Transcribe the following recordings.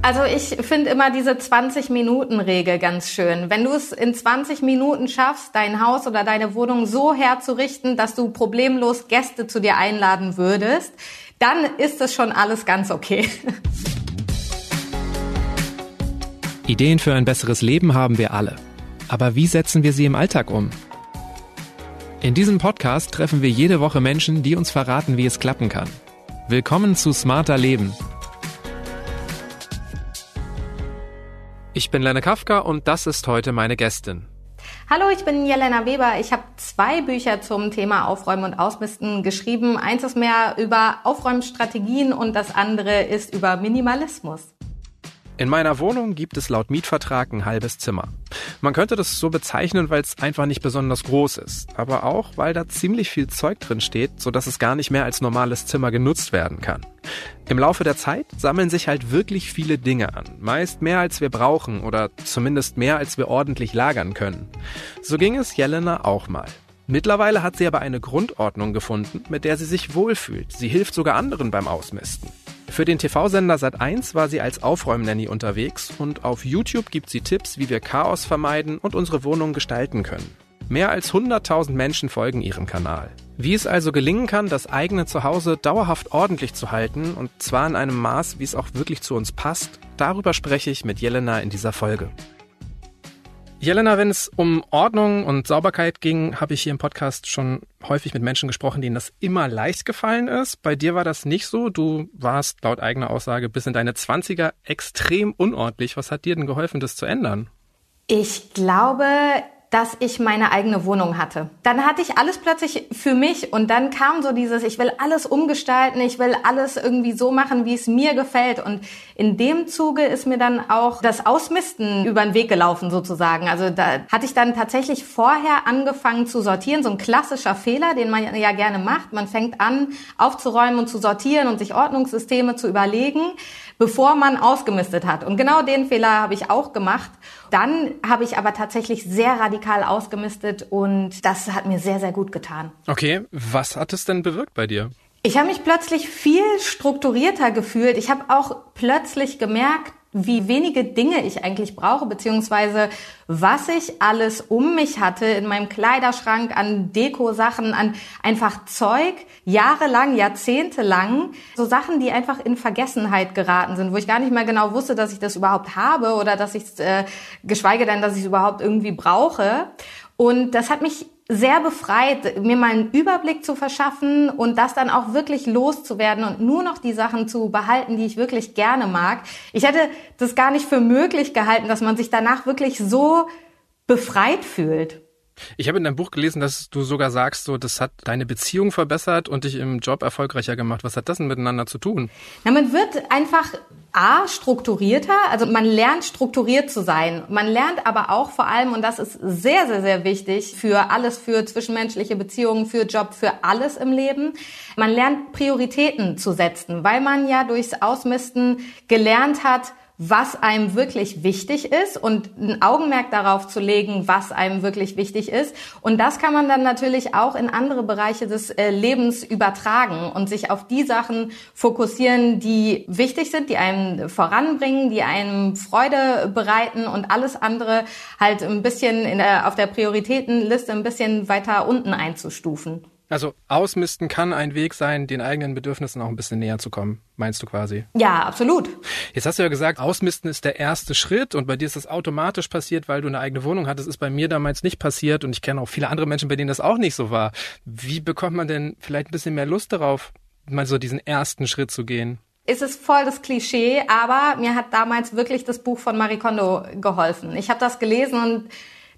Also ich finde immer diese 20-Minuten-Regel ganz schön. Wenn du es in 20 Minuten schaffst, dein Haus oder deine Wohnung so herzurichten, dass du problemlos Gäste zu dir einladen würdest, dann ist es schon alles ganz okay. Ideen für ein besseres Leben haben wir alle. Aber wie setzen wir sie im Alltag um? In diesem Podcast treffen wir jede Woche Menschen, die uns verraten, wie es klappen kann. Willkommen zu Smarter Leben Ich bin Lenne Kafka und das ist heute meine Gästin. Hallo, ich bin Jelena Weber. Ich habe zwei Bücher zum Thema Aufräumen und Ausmisten geschrieben. Eins ist mehr über Aufräumstrategien und das andere ist über Minimalismus. In meiner Wohnung gibt es laut Mietvertrag ein halbes Zimmer. Man könnte das so bezeichnen, weil es einfach nicht besonders groß ist, aber auch, weil da ziemlich viel Zeug drin steht, sodass es gar nicht mehr als normales Zimmer genutzt werden kann. Im Laufe der Zeit sammeln sich halt wirklich viele Dinge an, meist mehr als wir brauchen oder zumindest mehr als wir ordentlich lagern können. So ging es Jelena auch mal. Mittlerweile hat sie aber eine Grundordnung gefunden, mit der sie sich wohlfühlt. Sie hilft sogar anderen beim Ausmisten. Für den TV-Sender Sat1 war sie als Aufräumnanny unterwegs und auf YouTube gibt sie Tipps, wie wir Chaos vermeiden und unsere Wohnung gestalten können. Mehr als 100.000 Menschen folgen ihrem Kanal. Wie es also gelingen kann, das eigene Zuhause dauerhaft ordentlich zu halten und zwar in einem Maß, wie es auch wirklich zu uns passt, darüber spreche ich mit Jelena in dieser Folge. Jelena, wenn es um Ordnung und Sauberkeit ging, habe ich hier im Podcast schon häufig mit Menschen gesprochen, denen das immer leicht gefallen ist. Bei dir war das nicht so. Du warst laut eigener Aussage bis in deine Zwanziger extrem unordentlich. Was hat dir denn geholfen, das zu ändern? Ich glaube, dass ich meine eigene Wohnung hatte. Dann hatte ich alles plötzlich für mich und dann kam so dieses, ich will alles umgestalten, ich will alles irgendwie so machen, wie es mir gefällt. Und in dem Zuge ist mir dann auch das Ausmisten über den Weg gelaufen sozusagen. Also da hatte ich dann tatsächlich vorher angefangen zu sortieren, so ein klassischer Fehler, den man ja gerne macht. Man fängt an aufzuräumen und zu sortieren und sich Ordnungssysteme zu überlegen bevor man ausgemistet hat. Und genau den Fehler habe ich auch gemacht. Dann habe ich aber tatsächlich sehr radikal ausgemistet und das hat mir sehr, sehr gut getan. Okay, was hat es denn bewirkt bei dir? Ich habe mich plötzlich viel strukturierter gefühlt. Ich habe auch plötzlich gemerkt, wie wenige Dinge ich eigentlich brauche, beziehungsweise was ich alles um mich hatte in meinem Kleiderschrank an Deko-Sachen, an einfach Zeug, jahrelang, jahrzehntelang, so Sachen, die einfach in Vergessenheit geraten sind, wo ich gar nicht mehr genau wusste, dass ich das überhaupt habe oder dass ich es, äh, geschweige denn, dass ich es überhaupt irgendwie brauche. Und das hat mich sehr befreit, mir mal einen Überblick zu verschaffen und das dann auch wirklich loszuwerden und nur noch die Sachen zu behalten, die ich wirklich gerne mag. Ich hätte das gar nicht für möglich gehalten, dass man sich danach wirklich so befreit fühlt. Ich habe in deinem Buch gelesen, dass du sogar sagst, so, das hat deine Beziehung verbessert und dich im Job erfolgreicher gemacht. Was hat das denn miteinander zu tun? Na, man wird einfach A, strukturierter, also man lernt strukturiert zu sein. Man lernt aber auch vor allem, und das ist sehr, sehr, sehr wichtig für alles, für zwischenmenschliche Beziehungen, für Job, für alles im Leben, man lernt Prioritäten zu setzen, weil man ja durchs Ausmisten gelernt hat, was einem wirklich wichtig ist und ein Augenmerk darauf zu legen, was einem wirklich wichtig ist. Und das kann man dann natürlich auch in andere Bereiche des äh, Lebens übertragen und sich auf die Sachen fokussieren, die wichtig sind, die einem voranbringen, die einem Freude bereiten und alles andere halt ein bisschen der, auf der Prioritätenliste ein bisschen weiter unten einzustufen. Also ausmisten kann ein Weg sein, den eigenen Bedürfnissen auch ein bisschen näher zu kommen, meinst du quasi? Ja, absolut. Jetzt hast du ja gesagt, ausmisten ist der erste Schritt und bei dir ist das automatisch passiert, weil du eine eigene Wohnung hattest. Das ist bei mir damals nicht passiert und ich kenne auch viele andere Menschen, bei denen das auch nicht so war. Wie bekommt man denn vielleicht ein bisschen mehr Lust darauf, mal so diesen ersten Schritt zu gehen? ist es voll das Klischee, aber mir hat damals wirklich das Buch von Marie Kondo geholfen. Ich habe das gelesen und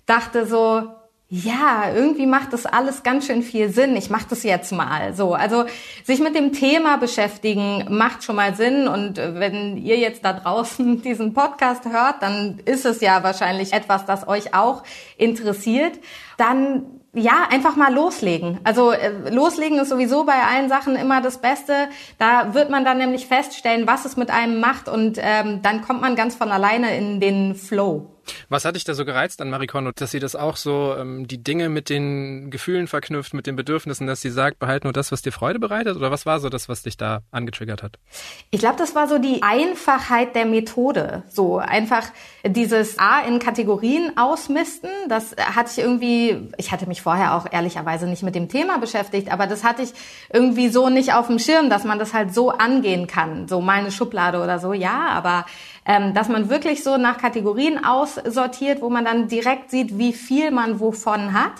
dachte so, ja, irgendwie macht das alles ganz schön viel Sinn. Ich mache das jetzt mal so. Also sich mit dem Thema beschäftigen macht schon mal Sinn. Und wenn ihr jetzt da draußen diesen Podcast hört, dann ist es ja wahrscheinlich etwas, das euch auch interessiert. Dann ja, einfach mal loslegen. Also äh, loslegen ist sowieso bei allen Sachen immer das Beste. Da wird man dann nämlich feststellen, was es mit einem macht und ähm, dann kommt man ganz von alleine in den Flow. Was hat dich da so gereizt an Marie Kondo, dass sie das auch so, ähm, die Dinge mit den Gefühlen verknüpft, mit den Bedürfnissen, dass sie sagt, behalt nur das, was dir Freude bereitet? Oder was war so das, was dich da angetriggert hat? Ich glaube, das war so die Einfachheit der Methode. So einfach dieses A in Kategorien ausmisten. Das hatte ich irgendwie, ich hatte mich vorher auch ehrlicherweise nicht mit dem Thema beschäftigt, aber das hatte ich irgendwie so nicht auf dem Schirm, dass man das halt so angehen kann. So mal eine Schublade oder so, ja, aber ähm, dass man wirklich so nach Kategorien aussortiert, wo man dann direkt sieht, wie viel man wovon hat.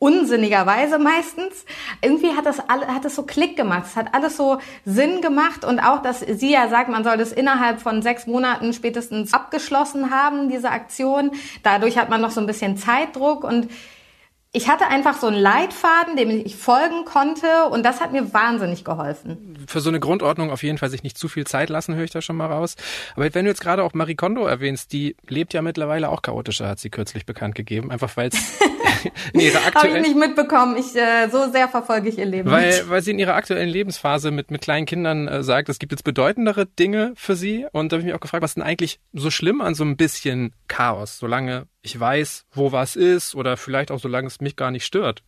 Unsinnigerweise meistens. Irgendwie hat das alle, hat das so Klick gemacht. Es hat alles so Sinn gemacht und auch, dass sie ja sagt, man soll das innerhalb von sechs Monaten spätestens abgeschlossen haben, diese Aktion. Dadurch hat man noch so ein bisschen Zeitdruck und ich hatte einfach so einen Leitfaden, dem ich folgen konnte und das hat mir wahnsinnig geholfen. Für so eine Grundordnung auf jeden Fall sich nicht zu viel Zeit lassen, höre ich da schon mal raus. Aber wenn du jetzt gerade auch Marie Kondo erwähnst, die lebt ja mittlerweile auch chaotischer, hat sie kürzlich bekannt gegeben, einfach weil es in ihrer aktuellen... Habe ich nicht mitbekommen, ich, äh, so sehr verfolge ich ihr Leben. Weil, weil sie in ihrer aktuellen Lebensphase mit, mit kleinen Kindern äh, sagt, es gibt jetzt bedeutendere Dinge für sie und da habe ich mich auch gefragt, was ist denn eigentlich so schlimm an so ein bisschen Chaos, solange ich weiß, wo was ist oder vielleicht auch solange es mich gar nicht stört.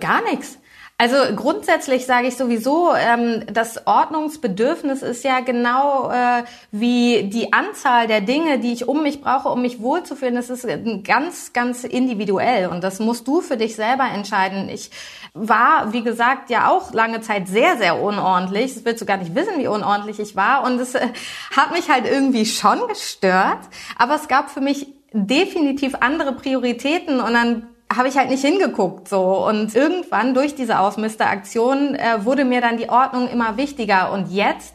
Gar nichts. Also grundsätzlich sage ich sowieso, ähm, das Ordnungsbedürfnis ist ja genau äh, wie die Anzahl der Dinge, die ich um mich brauche, um mich wohlzufühlen. Das ist ganz, ganz individuell und das musst du für dich selber entscheiden. Ich war, wie gesagt, ja auch lange Zeit sehr, sehr unordentlich. Das willst du gar nicht wissen, wie unordentlich ich war und es äh, hat mich halt irgendwie schon gestört. Aber es gab für mich definitiv andere Prioritäten und dann habe ich halt nicht hingeguckt so. Und irgendwann durch diese Ausmisteraktion äh, wurde mir dann die Ordnung immer wichtiger. Und jetzt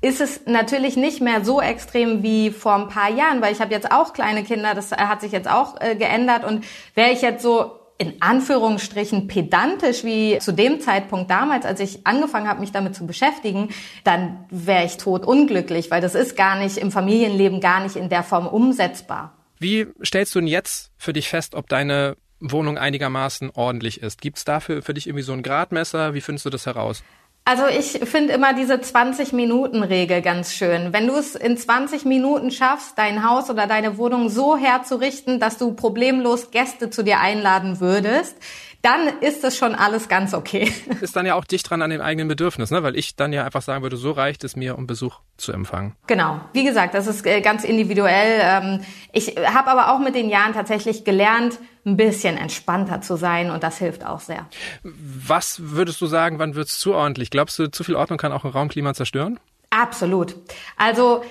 ist es natürlich nicht mehr so extrem wie vor ein paar Jahren, weil ich habe jetzt auch kleine Kinder, das hat sich jetzt auch äh, geändert. Und wäre ich jetzt so in Anführungsstrichen pedantisch wie zu dem Zeitpunkt damals, als ich angefangen habe, mich damit zu beschäftigen, dann wäre ich tot unglücklich, weil das ist gar nicht im Familienleben gar nicht in der Form umsetzbar. Wie stellst du denn jetzt für dich fest, ob deine Wohnung einigermaßen ordentlich ist? Gibt es dafür für dich irgendwie so ein Gradmesser? Wie findest du das heraus? Also ich finde immer diese 20-Minuten-Regel ganz schön. Wenn du es in 20 Minuten schaffst, dein Haus oder deine Wohnung so herzurichten, dass du problemlos Gäste zu dir einladen würdest, dann ist es schon alles ganz okay. Ist dann ja auch dicht dran an dem eigenen Bedürfnis, ne? weil ich dann ja einfach sagen würde, so reicht es mir, um Besuch zu empfangen. Genau. Wie gesagt, das ist äh, ganz individuell. Ähm, ich habe aber auch mit den Jahren tatsächlich gelernt, ein bisschen entspannter zu sein und das hilft auch sehr. Was würdest du sagen, wann wird es zu ordentlich? Glaubst du, zu viel Ordnung kann auch ein Raumklima zerstören? Absolut. Also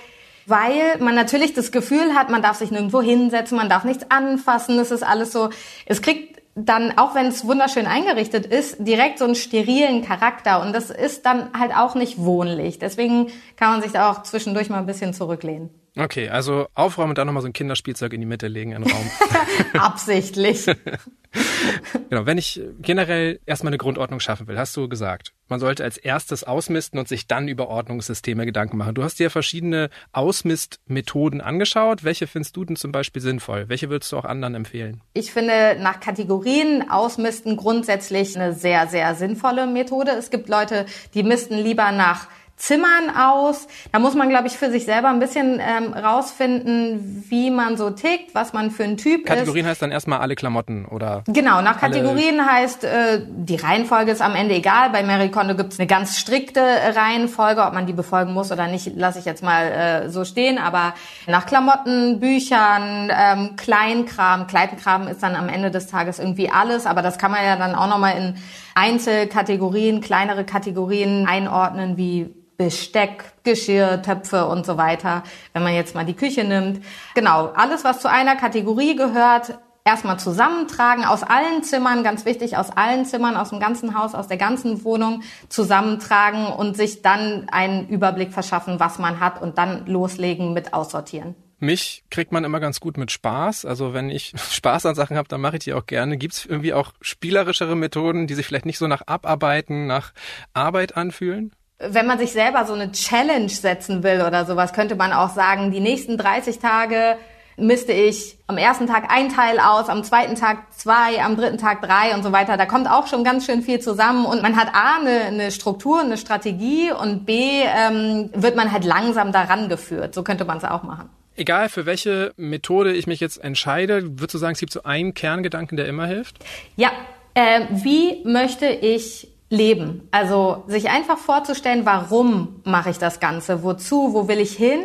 weil man natürlich das Gefühl hat, man darf sich nirgendwo hinsetzen, man darf nichts anfassen, es ist alles so, es kriegt dann, auch wenn es wunderschön eingerichtet ist, direkt so einen sterilen Charakter. Und das ist dann halt auch nicht wohnlich. Deswegen kann man sich da auch zwischendurch mal ein bisschen zurücklehnen. Okay, also aufräumen und dann nochmal so ein Kinderspielzeug in die Mitte legen, in den Raum. Absichtlich. genau, wenn ich generell erstmal eine Grundordnung schaffen will, hast du gesagt, man sollte als erstes ausmisten und sich dann über Ordnungssysteme Gedanken machen. Du hast dir verschiedene Ausmistmethoden angeschaut. Welche findest du denn zum Beispiel sinnvoll? Welche würdest du auch anderen empfehlen? Ich finde nach Kategorien ausmisten grundsätzlich eine sehr, sehr sinnvolle Methode. Es gibt Leute, die misten lieber nach Zimmern aus. Da muss man, glaube ich, für sich selber ein bisschen ähm, rausfinden, wie man so tickt, was man für ein Typ Kategorien ist. Kategorien heißt dann erstmal alle Klamotten oder? Genau, nach Kategorien heißt, äh, die Reihenfolge ist am Ende egal. Bei Mary Kondo gibt es eine ganz strikte Reihenfolge, ob man die befolgen muss oder nicht, lasse ich jetzt mal äh, so stehen. Aber nach Klamotten, Büchern, ähm, Kleinkram, Kleinkram ist dann am Ende des Tages irgendwie alles, aber das kann man ja dann auch nochmal in Einzelkategorien, kleinere Kategorien einordnen, wie Besteck, Geschirr, Töpfe und so weiter, wenn man jetzt mal die Küche nimmt. Genau, alles, was zu einer Kategorie gehört, erstmal zusammentragen aus allen Zimmern, ganz wichtig, aus allen Zimmern, aus dem ganzen Haus, aus der ganzen Wohnung zusammentragen und sich dann einen Überblick verschaffen, was man hat und dann loslegen mit Aussortieren. Mich kriegt man immer ganz gut mit Spaß. Also wenn ich Spaß an Sachen habe, dann mache ich die auch gerne. Gibt es irgendwie auch spielerischere Methoden, die sich vielleicht nicht so nach Abarbeiten, nach Arbeit anfühlen? Wenn man sich selber so eine Challenge setzen will oder sowas, könnte man auch sagen, die nächsten 30 Tage misste ich am ersten Tag ein Teil aus, am zweiten Tag zwei, am dritten Tag drei und so weiter. Da kommt auch schon ganz schön viel zusammen und man hat A, eine, eine Struktur, eine Strategie und B, ähm, wird man halt langsam daran geführt. So könnte man es auch machen. Egal für welche Methode ich mich jetzt entscheide, würdest du sagen, es gibt so einen Kerngedanken, der immer hilft? Ja, äh, wie möchte ich leben? Also sich einfach vorzustellen, warum mache ich das Ganze? Wozu? Wo will ich hin?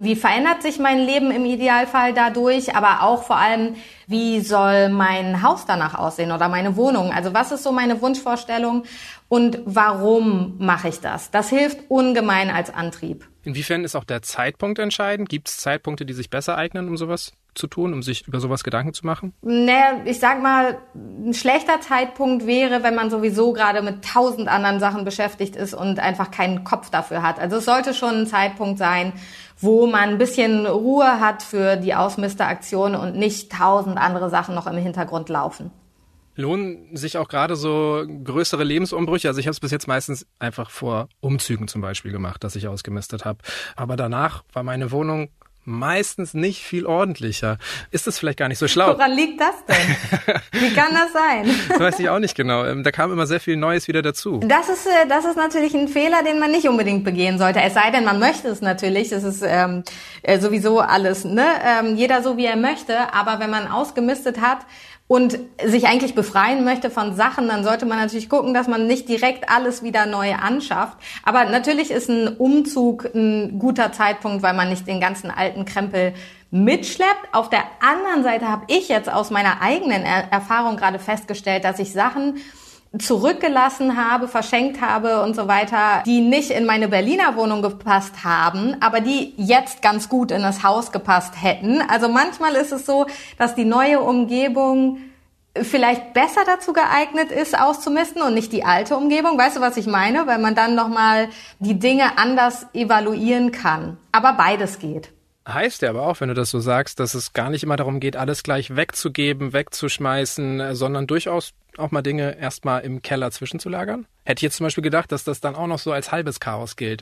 Wie verändert sich mein Leben im Idealfall dadurch? Aber auch vor allem, wie soll mein Haus danach aussehen oder meine Wohnung? Also was ist so meine Wunschvorstellung und warum mache ich das? Das hilft ungemein als Antrieb. Inwiefern ist auch der Zeitpunkt entscheidend? Gibt es Zeitpunkte, die sich besser eignen, um sowas zu tun, um sich über sowas Gedanken zu machen? Naja, ich sag mal, ein schlechter Zeitpunkt wäre, wenn man sowieso gerade mit tausend anderen Sachen beschäftigt ist und einfach keinen Kopf dafür hat. Also es sollte schon ein Zeitpunkt sein, wo man ein bisschen Ruhe hat für die Ausmisteraktion und nicht tausend andere Sachen noch im Hintergrund laufen. Lohnen sich auch gerade so größere Lebensumbrüche? Also ich habe es bis jetzt meistens einfach vor Umzügen zum Beispiel gemacht, dass ich ausgemistet habe. Aber danach war meine Wohnung meistens nicht viel ordentlicher. Ist das vielleicht gar nicht so schlau? Woran liegt das denn? Wie kann das sein? Das weiß ich auch nicht genau. Ähm, da kam immer sehr viel Neues wieder dazu. Das ist, äh, das ist natürlich ein Fehler, den man nicht unbedingt begehen sollte. Es sei denn, man möchte es natürlich. Das ist ähm, äh, sowieso alles, ne? Ähm, jeder so, wie er möchte. Aber wenn man ausgemistet hat, und sich eigentlich befreien möchte von Sachen, dann sollte man natürlich gucken, dass man nicht direkt alles wieder neu anschafft. Aber natürlich ist ein Umzug ein guter Zeitpunkt, weil man nicht den ganzen alten Krempel mitschleppt. Auf der anderen Seite habe ich jetzt aus meiner eigenen er Erfahrung gerade festgestellt, dass ich Sachen zurückgelassen habe, verschenkt habe und so weiter, die nicht in meine Berliner Wohnung gepasst haben, aber die jetzt ganz gut in das Haus gepasst hätten. Also manchmal ist es so, dass die neue Umgebung vielleicht besser dazu geeignet ist, auszumisten und nicht die alte Umgebung. Weißt du, was ich meine? Weil man dann nochmal die Dinge anders evaluieren kann. Aber beides geht. Heißt ja aber auch, wenn du das so sagst, dass es gar nicht immer darum geht, alles gleich wegzugeben, wegzuschmeißen, sondern durchaus auch mal Dinge erstmal im Keller zwischenzulagern? Hätte ich jetzt zum Beispiel gedacht, dass das dann auch noch so als halbes Chaos gilt.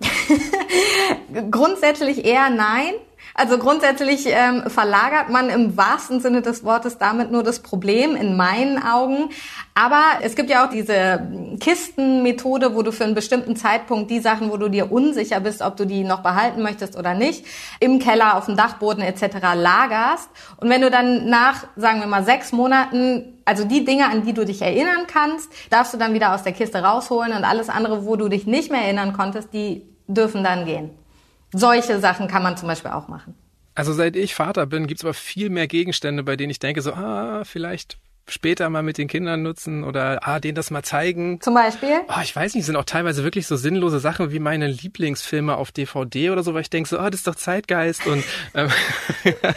Grundsätzlich eher nein. Also grundsätzlich ähm, verlagert man im wahrsten Sinne des Wortes damit nur das Problem in meinen Augen. Aber es gibt ja auch diese Kistenmethode, wo du für einen bestimmten Zeitpunkt die Sachen, wo du dir unsicher bist, ob du die noch behalten möchtest oder nicht, im Keller, auf dem Dachboden etc. lagerst. Und wenn du dann nach, sagen wir mal, sechs Monaten also die Dinge, an die du dich erinnern kannst, darfst du dann wieder aus der Kiste rausholen und alles andere, wo du dich nicht mehr erinnern konntest, die dürfen dann gehen. Solche Sachen kann man zum Beispiel auch machen. Also seit ich Vater bin, gibt's aber viel mehr Gegenstände, bei denen ich denke, so, ah, vielleicht später mal mit den Kindern nutzen oder ah, denen das mal zeigen. Zum Beispiel? Oh, ich weiß nicht, sind auch teilweise wirklich so sinnlose Sachen wie meine Lieblingsfilme auf DVD oder so, weil ich denke so, ah, das ist doch Zeitgeist und ähm.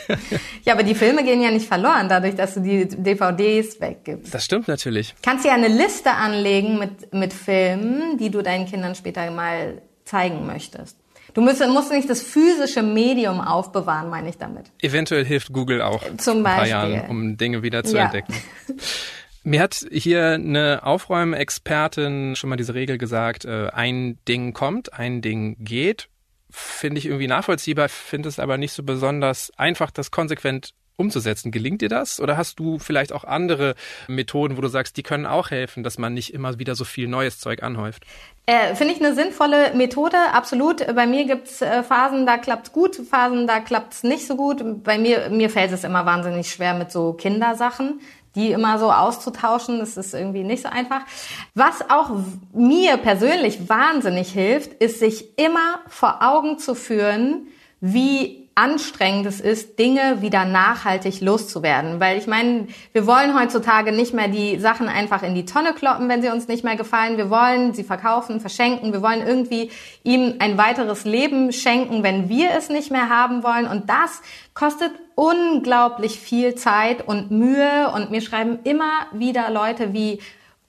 Ja, aber die Filme gehen ja nicht verloren, dadurch, dass du die DVDs weggibst. Das stimmt natürlich. Kannst ja eine Liste anlegen mit, mit Filmen, die du deinen Kindern später mal zeigen möchtest. Du musst, musst nicht das physische Medium aufbewahren, meine ich damit. Eventuell hilft Google auch Zum Beispiel. Jahren, um Dinge wieder zu ja. entdecken. Mir hat hier eine Aufräumexpertin schon mal diese Regel gesagt, äh, ein Ding kommt, ein Ding geht. Finde ich irgendwie nachvollziehbar, finde es aber nicht so besonders einfach, das konsequent umzusetzen. Gelingt dir das? Oder hast du vielleicht auch andere Methoden, wo du sagst, die können auch helfen, dass man nicht immer wieder so viel neues Zeug anhäuft? Äh, Finde ich eine sinnvolle Methode, absolut. Bei mir gibt's äh, Phasen, da klappt's gut, Phasen, da klappt's nicht so gut. Bei mir, mir fällt es immer wahnsinnig schwer mit so Kindersachen die immer so auszutauschen, das ist irgendwie nicht so einfach. Was auch mir persönlich wahnsinnig hilft, ist sich immer vor Augen zu führen, wie anstrengend es ist, Dinge wieder nachhaltig loszuwerden. Weil ich meine, wir wollen heutzutage nicht mehr die Sachen einfach in die Tonne kloppen, wenn sie uns nicht mehr gefallen. Wir wollen sie verkaufen, verschenken. Wir wollen irgendwie ihm ein weiteres Leben schenken, wenn wir es nicht mehr haben wollen. Und das kostet unglaublich viel Zeit und Mühe. Und mir schreiben immer wieder Leute, wie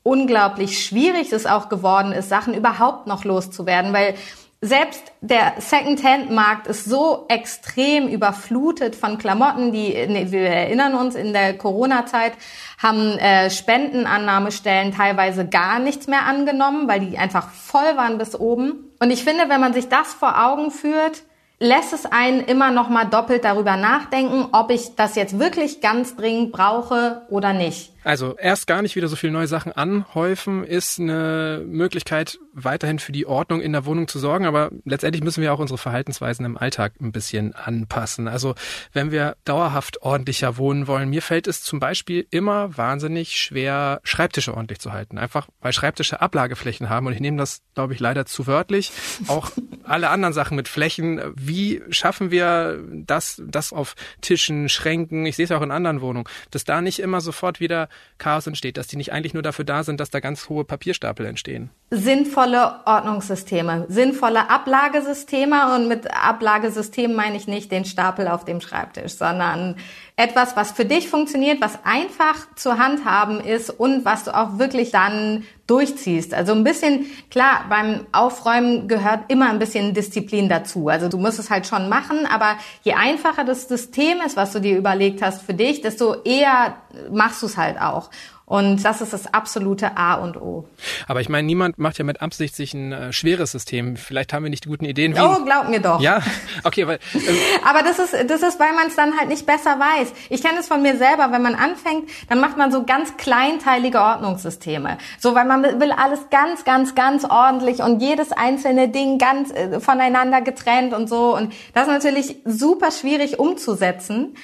unglaublich schwierig es auch geworden ist, Sachen überhaupt noch loszuwerden, weil selbst der Second-Hand-Markt ist so extrem überflutet von Klamotten, die, wir erinnern uns, in der Corona-Zeit haben äh, Spendenannahmestellen teilweise gar nichts mehr angenommen, weil die einfach voll waren bis oben. Und ich finde, wenn man sich das vor Augen führt, lässt es einen immer noch mal doppelt darüber nachdenken, ob ich das jetzt wirklich ganz dringend brauche oder nicht. Also erst gar nicht wieder so viele neue Sachen anhäufen ist eine Möglichkeit, weiterhin für die Ordnung in der Wohnung zu sorgen, aber letztendlich müssen wir auch unsere Verhaltensweisen im Alltag ein bisschen anpassen. Also wenn wir dauerhaft ordentlicher wohnen wollen, mir fällt es zum Beispiel immer wahnsinnig schwer, Schreibtische ordentlich zu halten. Einfach weil Schreibtische Ablageflächen haben und ich nehme das, glaube ich, leider zu wörtlich. Auch alle anderen Sachen mit Flächen. Wie schaffen wir das, das auf Tischen, Schränken, ich sehe es auch in anderen Wohnungen, dass da nicht immer sofort wieder Chaos entsteht, dass die nicht eigentlich nur dafür da sind, dass da ganz hohe Papierstapel entstehen? Sinnvolle Ordnungssysteme, sinnvolle Ablagesysteme und mit Ablagesystem meine ich nicht den Stapel auf dem Schreibtisch, sondern etwas, was für dich funktioniert, was einfach zu handhaben ist und was du auch wirklich dann durchziehst. Also ein bisschen, klar, beim Aufräumen gehört immer ein bisschen Disziplin dazu. Also du musst es halt schon machen, aber je einfacher das System ist, was du dir überlegt hast für dich, desto eher machst du es halt auch. Und das ist das absolute A und O. Aber ich meine, niemand macht ja mit Absicht sich ein äh, schweres System. Vielleicht haben wir nicht die guten Ideen. Wie oh, glaub mir doch. Ja, okay, weil. Ähm, aber das ist, das ist, weil man es dann halt nicht besser weiß. Ich kenne es von mir selber. Wenn man anfängt, dann macht man so ganz kleinteilige Ordnungssysteme. So, weil man will alles ganz, ganz, ganz ordentlich und jedes einzelne Ding ganz äh, voneinander getrennt und so. Und das ist natürlich super schwierig umzusetzen.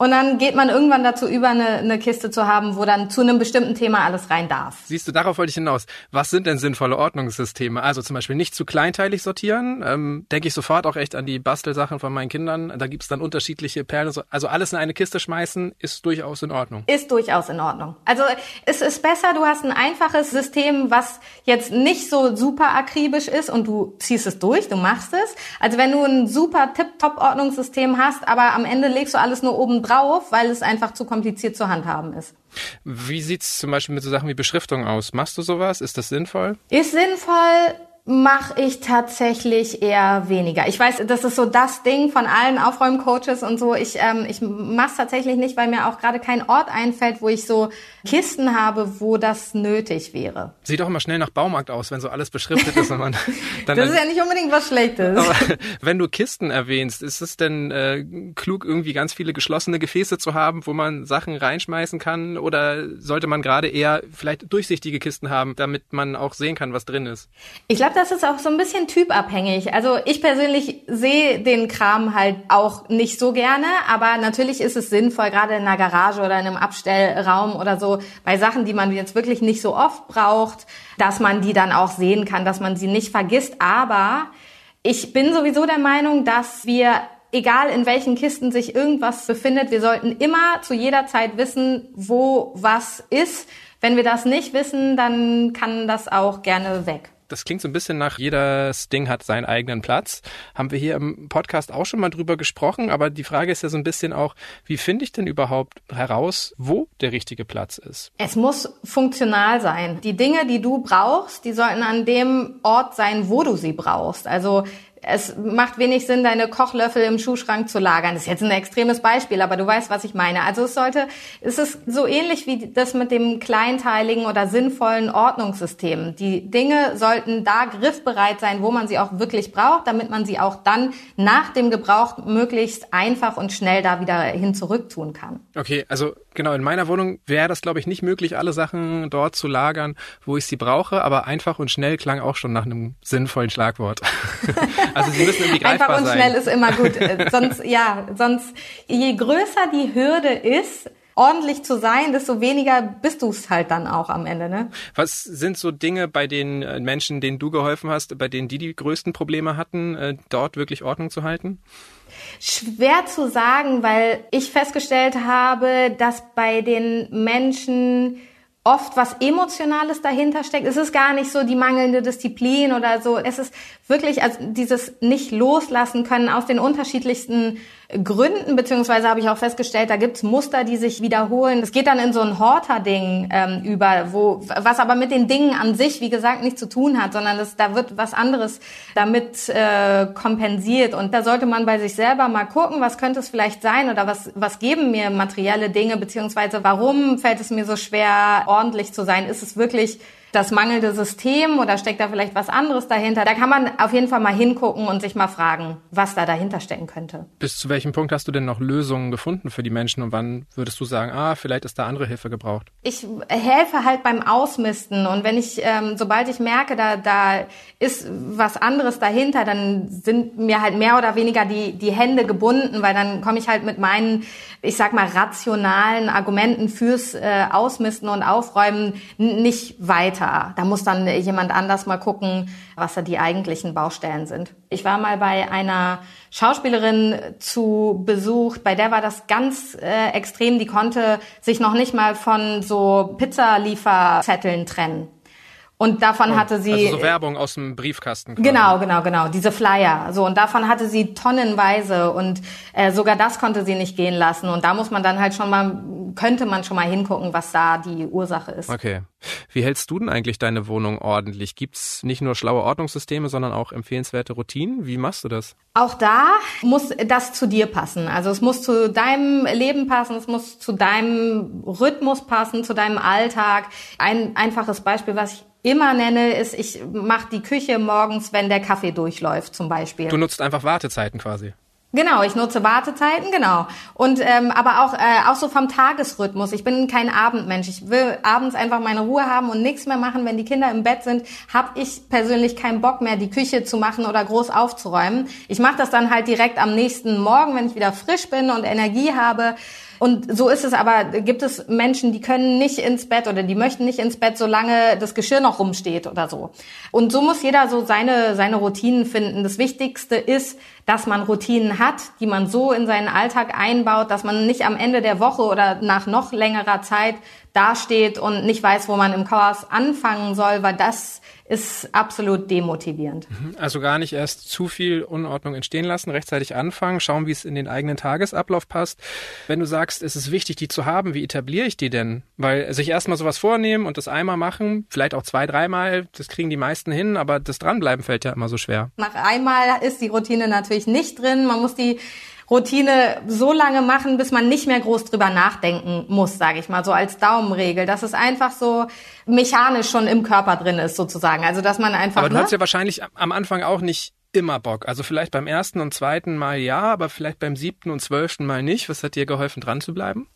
Und dann geht man irgendwann dazu über, eine, eine Kiste zu haben, wo dann zu einem bestimmten Thema alles rein darf. Siehst du, darauf wollte ich hinaus. Was sind denn sinnvolle Ordnungssysteme? Also zum Beispiel nicht zu kleinteilig sortieren. Ähm, Denke ich sofort auch echt an die Bastelsachen von meinen Kindern. Da gibt's dann unterschiedliche Perlen. Also alles in eine Kiste schmeißen ist durchaus in Ordnung. Ist durchaus in Ordnung. Also es ist besser, du hast ein einfaches System, was jetzt nicht so super akribisch ist und du ziehst es durch, du machst es. Also wenn du ein super Tip-Top-Ordnungssystem hast, aber am Ende legst du alles nur oben drauf, weil es einfach zu kompliziert zu handhaben ist. Wie sieht's zum Beispiel mit so Sachen wie Beschriftung aus? Machst du sowas? Ist das sinnvoll? Ist sinnvoll mache ich tatsächlich eher weniger. Ich weiß, das ist so das Ding von allen Aufräumcoaches und so. Ich, ähm, ich mache tatsächlich nicht, weil mir auch gerade kein Ort einfällt, wo ich so Kisten habe, wo das nötig wäre. Sieht doch immer schnell nach Baumarkt aus, wenn so alles beschriftet ist. Und man dann das ist ja nicht unbedingt was Schlechtes. Aber wenn du Kisten erwähnst, ist es denn äh, klug, irgendwie ganz viele geschlossene Gefäße zu haben, wo man Sachen reinschmeißen kann? Oder sollte man gerade eher vielleicht durchsichtige Kisten haben, damit man auch sehen kann, was drin ist? Ich glaube, das ist auch so ein bisschen typabhängig. Also ich persönlich sehe den Kram halt auch nicht so gerne, aber natürlich ist es sinnvoll, gerade in einer Garage oder in einem Abstellraum oder so, bei Sachen, die man jetzt wirklich nicht so oft braucht, dass man die dann auch sehen kann, dass man sie nicht vergisst. Aber ich bin sowieso der Meinung, dass wir egal in welchen Kisten sich irgendwas befindet, wir sollten immer zu jeder Zeit wissen, wo was ist. Wenn wir das nicht wissen, dann kann das auch gerne weg das klingt so ein bisschen nach, jedes Ding hat seinen eigenen Platz. Haben wir hier im Podcast auch schon mal drüber gesprochen, aber die Frage ist ja so ein bisschen auch, wie finde ich denn überhaupt heraus, wo der richtige Platz ist? Es muss funktional sein. Die Dinge, die du brauchst, die sollten an dem Ort sein, wo du sie brauchst. Also es macht wenig Sinn, deine Kochlöffel im Schuhschrank zu lagern. Das ist jetzt ein extremes Beispiel, aber du weißt, was ich meine. Also es sollte, es ist so ähnlich wie das mit dem kleinteiligen oder sinnvollen Ordnungssystem. Die Dinge sollten da griffbereit sein, wo man sie auch wirklich braucht, damit man sie auch dann nach dem Gebrauch möglichst einfach und schnell da wieder hin zurück tun kann. Okay, also genau, in meiner Wohnung wäre das, glaube ich, nicht möglich, alle Sachen dort zu lagern, wo ich sie brauche, aber einfach und schnell klang auch schon nach einem sinnvollen Schlagwort. Also sie müssen irgendwie greifbar Einfach und sein. schnell ist immer gut. sonst, ja, sonst, je größer die Hürde ist, ordentlich zu sein, desto weniger bist du es halt dann auch am Ende. Ne? Was sind so Dinge bei den äh, Menschen, denen du geholfen hast, bei denen die die größten Probleme hatten, äh, dort wirklich Ordnung zu halten? Schwer zu sagen, weil ich festgestellt habe, dass bei den Menschen oft was Emotionales dahinter steckt. Es ist gar nicht so die mangelnde Disziplin oder so. Es ist wirklich also dieses nicht loslassen können aus den unterschiedlichsten Gründen, beziehungsweise habe ich auch festgestellt, da gibt's Muster, die sich wiederholen. Es geht dann in so ein Horter-Ding ähm, über, wo was aber mit den Dingen an sich, wie gesagt, nichts zu tun hat, sondern das, da wird was anderes damit äh, kompensiert. Und da sollte man bei sich selber mal gucken, was könnte es vielleicht sein oder was, was geben mir materielle Dinge, beziehungsweise warum fällt es mir so schwer, ordentlich zu sein? Ist es wirklich das mangelnde System oder steckt da vielleicht was anderes dahinter? Da kann man auf jeden Fall mal hingucken und sich mal fragen, was da dahinter stecken könnte. Bis zu welchem Punkt hast du denn noch Lösungen gefunden für die Menschen und wann würdest du sagen, ah, vielleicht ist da andere Hilfe gebraucht? Ich helfe halt beim Ausmisten und wenn ich, ähm, sobald ich merke, da, da ist was anderes dahinter, dann sind mir halt mehr oder weniger die, die Hände gebunden, weil dann komme ich halt mit meinen, ich sag mal, rationalen Argumenten fürs äh, Ausmisten und Aufräumen nicht weiter. Da muss dann jemand anders mal gucken, was da die eigentlichen Baustellen sind. Ich war mal bei einer Schauspielerin zu Besuch, bei der war das ganz äh, extrem. Die konnte sich noch nicht mal von so Pizzalieferzetteln trennen. Und davon oh, hatte sie. Also so Werbung aus dem Briefkasten. Quasi. Genau, genau, genau. Diese Flyer. So, und davon hatte sie tonnenweise und äh, sogar das konnte sie nicht gehen lassen. Und da muss man dann halt schon mal, könnte man schon mal hingucken, was da die Ursache ist. Okay. Wie hältst du denn eigentlich deine Wohnung ordentlich? Gibt's nicht nur schlaue Ordnungssysteme, sondern auch empfehlenswerte Routinen? Wie machst du das? Auch da muss das zu dir passen. Also es muss zu deinem Leben passen, es muss zu deinem Rhythmus passen, zu deinem Alltag. Ein einfaches Beispiel, was ich immer nenne, ist, ich mache die Küche morgens, wenn der Kaffee durchläuft zum Beispiel. Du nutzt einfach Wartezeiten quasi. Genau, ich nutze Wartezeiten, genau. Und ähm, aber auch äh, auch so vom Tagesrhythmus. Ich bin kein Abendmensch. Ich will abends einfach meine Ruhe haben und nichts mehr machen. Wenn die Kinder im Bett sind, habe ich persönlich keinen Bock mehr, die Küche zu machen oder groß aufzuräumen. Ich mache das dann halt direkt am nächsten Morgen, wenn ich wieder frisch bin und Energie habe. Und so ist es aber, gibt es Menschen, die können nicht ins Bett oder die möchten nicht ins Bett, solange das Geschirr noch rumsteht oder so. Und so muss jeder so seine, seine Routinen finden. Das Wichtigste ist, dass man Routinen hat, die man so in seinen Alltag einbaut, dass man nicht am Ende der Woche oder nach noch längerer Zeit dasteht und nicht weiß, wo man im Chaos anfangen soll, weil das ist absolut demotivierend. Mhm. Also gar nicht erst zu viel Unordnung entstehen lassen, rechtzeitig anfangen, schauen, wie es in den eigenen Tagesablauf passt. Wenn du sagst, es ist wichtig, die zu haben, wie etabliere ich die denn? Weil sich erstmal sowas vornehmen und das einmal machen, vielleicht auch zwei, dreimal, das kriegen die meisten hin, aber das Dranbleiben fällt ja immer so schwer. Nach einmal ist die Routine natürlich nicht drin. Man muss die Routine so lange machen, bis man nicht mehr groß drüber nachdenken muss, sage ich mal, so als Daumenregel, dass es einfach so mechanisch schon im Körper drin ist, sozusagen. Also dass man einfach. Aber du ne? hast ja wahrscheinlich am Anfang auch nicht immer Bock. Also vielleicht beim ersten und zweiten Mal ja, aber vielleicht beim siebten und zwölften Mal nicht. Was hat dir geholfen, dran zu bleiben?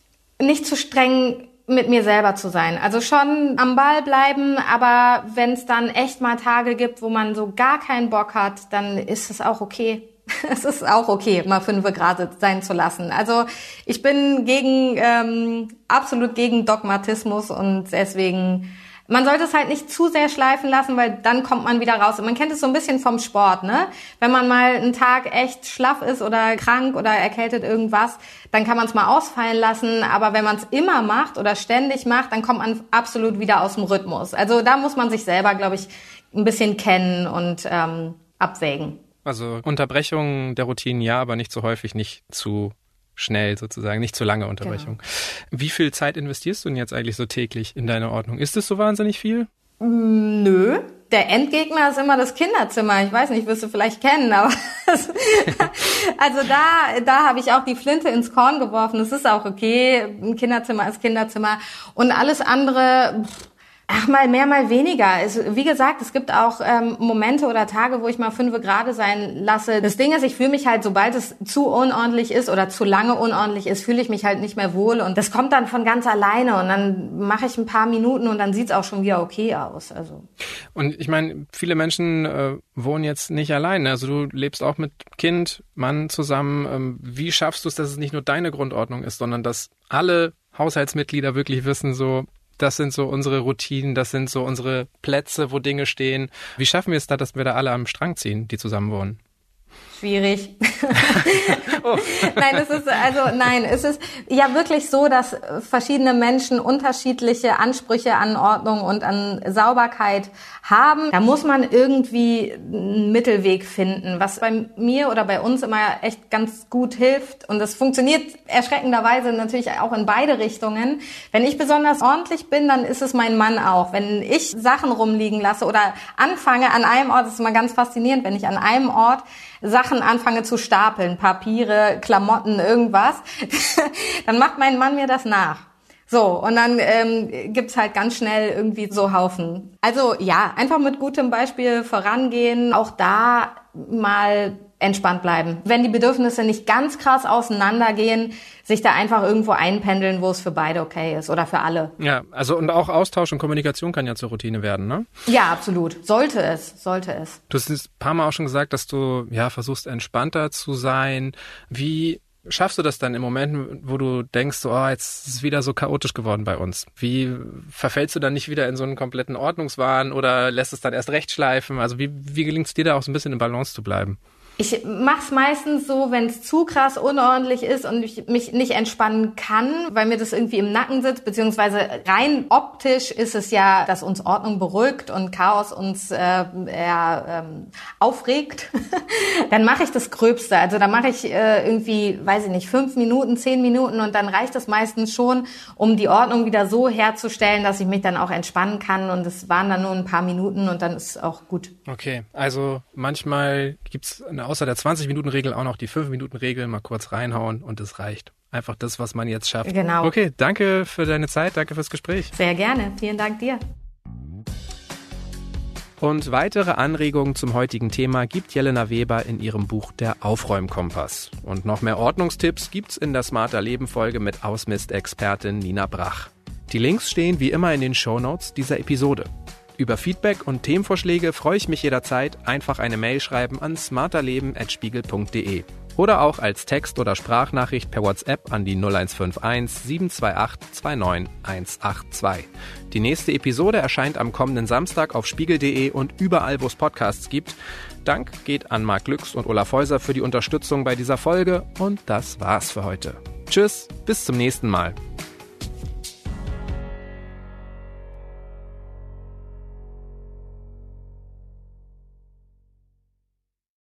Nicht zu streng mit mir selber zu sein. Also schon am Ball bleiben, aber wenn es dann echt mal Tage gibt, wo man so gar keinen Bock hat, dann ist es auch okay. es ist auch okay, mal fünf Grad sein zu lassen. Also ich bin gegen ähm, absolut gegen Dogmatismus und deswegen man sollte es halt nicht zu sehr schleifen lassen, weil dann kommt man wieder raus. Und man kennt es so ein bisschen vom Sport, ne? Wenn man mal einen Tag echt schlaff ist oder krank oder erkältet irgendwas, dann kann man es mal ausfallen lassen. Aber wenn man es immer macht oder ständig macht, dann kommt man absolut wieder aus dem Rhythmus. Also da muss man sich selber, glaube ich, ein bisschen kennen und ähm, abwägen. Also Unterbrechungen der Routinen ja, aber nicht so häufig, nicht zu schnell sozusagen, nicht zu lange Unterbrechung. Genau. Wie viel Zeit investierst du denn jetzt eigentlich so täglich in deine Ordnung? Ist es so wahnsinnig viel? Mm, nö. Der Endgegner ist immer das Kinderzimmer. Ich weiß nicht, wirst du vielleicht kennen, aber also da, da habe ich auch die Flinte ins Korn geworfen. Es ist auch okay. Ein Kinderzimmer ist Kinderzimmer und alles andere. Pff, Ach, mal mehr, mal weniger. Es, wie gesagt, es gibt auch ähm, Momente oder Tage, wo ich mal fünf Grade sein lasse. Das Ding ist, ich fühle mich halt, sobald es zu unordentlich ist oder zu lange unordentlich ist, fühle ich mich halt nicht mehr wohl. Und das kommt dann von ganz alleine. Und dann mache ich ein paar Minuten und dann sieht's auch schon wieder okay aus. Also. Und ich meine, viele Menschen äh, wohnen jetzt nicht alleine. Also du lebst auch mit Kind, Mann zusammen. Ähm, wie schaffst du es, dass es nicht nur deine Grundordnung ist, sondern dass alle Haushaltsmitglieder wirklich wissen, so, das sind so unsere Routinen, das sind so unsere Plätze, wo Dinge stehen. Wie schaffen wir es da, dass wir da alle am Strang ziehen, die zusammen wohnen? Schwierig. oh. nein, es ist also nein, es ist ja wirklich so, dass verschiedene Menschen unterschiedliche Ansprüche an Ordnung und an Sauberkeit haben. Da muss man irgendwie einen Mittelweg finden, was bei mir oder bei uns immer echt ganz gut hilft und das funktioniert erschreckenderweise natürlich auch in beide Richtungen. Wenn ich besonders ordentlich bin, dann ist es mein Mann auch. Wenn ich Sachen rumliegen lasse oder anfange an einem Ort, das ist immer ganz faszinierend, wenn ich an einem Ort Sachen anfange zu stapeln, Papiere, Klamotten, irgendwas, dann macht mein Mann mir das nach. So, und dann ähm, gibt's halt ganz schnell irgendwie so Haufen. Also ja, einfach mit gutem Beispiel vorangehen, auch da mal entspannt bleiben. Wenn die Bedürfnisse nicht ganz krass auseinandergehen, sich da einfach irgendwo einpendeln, wo es für beide okay ist oder für alle. Ja, also und auch Austausch und Kommunikation kann ja zur Routine werden, ne? Ja, absolut. Sollte es, sollte es. Du hast ein paar Mal auch schon gesagt, dass du ja versuchst entspannter zu sein. Wie schaffst du das dann im Moment, wo du denkst, oh, jetzt ist es wieder so chaotisch geworden bei uns? Wie verfällst du dann nicht wieder in so einen kompletten Ordnungswahn oder lässt es dann erst recht schleifen? Also wie, wie gelingt es dir da auch so ein bisschen in Balance zu bleiben? Ich mach's meistens so, wenn es zu krass unordentlich ist und ich mich nicht entspannen kann, weil mir das irgendwie im Nacken sitzt, beziehungsweise rein optisch ist es ja, dass uns Ordnung beruhigt und Chaos uns äh, ähm, aufregt. dann mache ich das Gröbste. Also da mache ich äh, irgendwie, weiß ich nicht, fünf Minuten, zehn Minuten und dann reicht das meistens schon, um die Ordnung wieder so herzustellen, dass ich mich dann auch entspannen kann. Und es waren dann nur ein paar Minuten und dann ist auch gut. Okay, also manchmal gibt's eine außer der 20-Minuten-Regel auch noch die 5-Minuten-Regel mal kurz reinhauen und es reicht. Einfach das, was man jetzt schafft. Genau. Okay, danke für deine Zeit, danke fürs Gespräch. Sehr gerne. Vielen Dank dir. Und weitere Anregungen zum heutigen Thema gibt Jelena Weber in ihrem Buch Der Aufräumkompass. Und noch mehr Ordnungstipps gibt's in der Smarter Leben Folge mit Ausmist-Expertin Nina Brach. Die Links stehen wie immer in den Shownotes dieser Episode. Über Feedback und Themenvorschläge freue ich mich jederzeit. Einfach eine Mail schreiben an smarterleben.spiegel.de oder auch als Text- oder Sprachnachricht per WhatsApp an die 0151 728 29182. Die nächste Episode erscheint am kommenden Samstag auf spiegel.de und überall, wo es Podcasts gibt. Dank geht an Marc Glücks und Olaf Häuser für die Unterstützung bei dieser Folge und das war's für heute. Tschüss, bis zum nächsten Mal.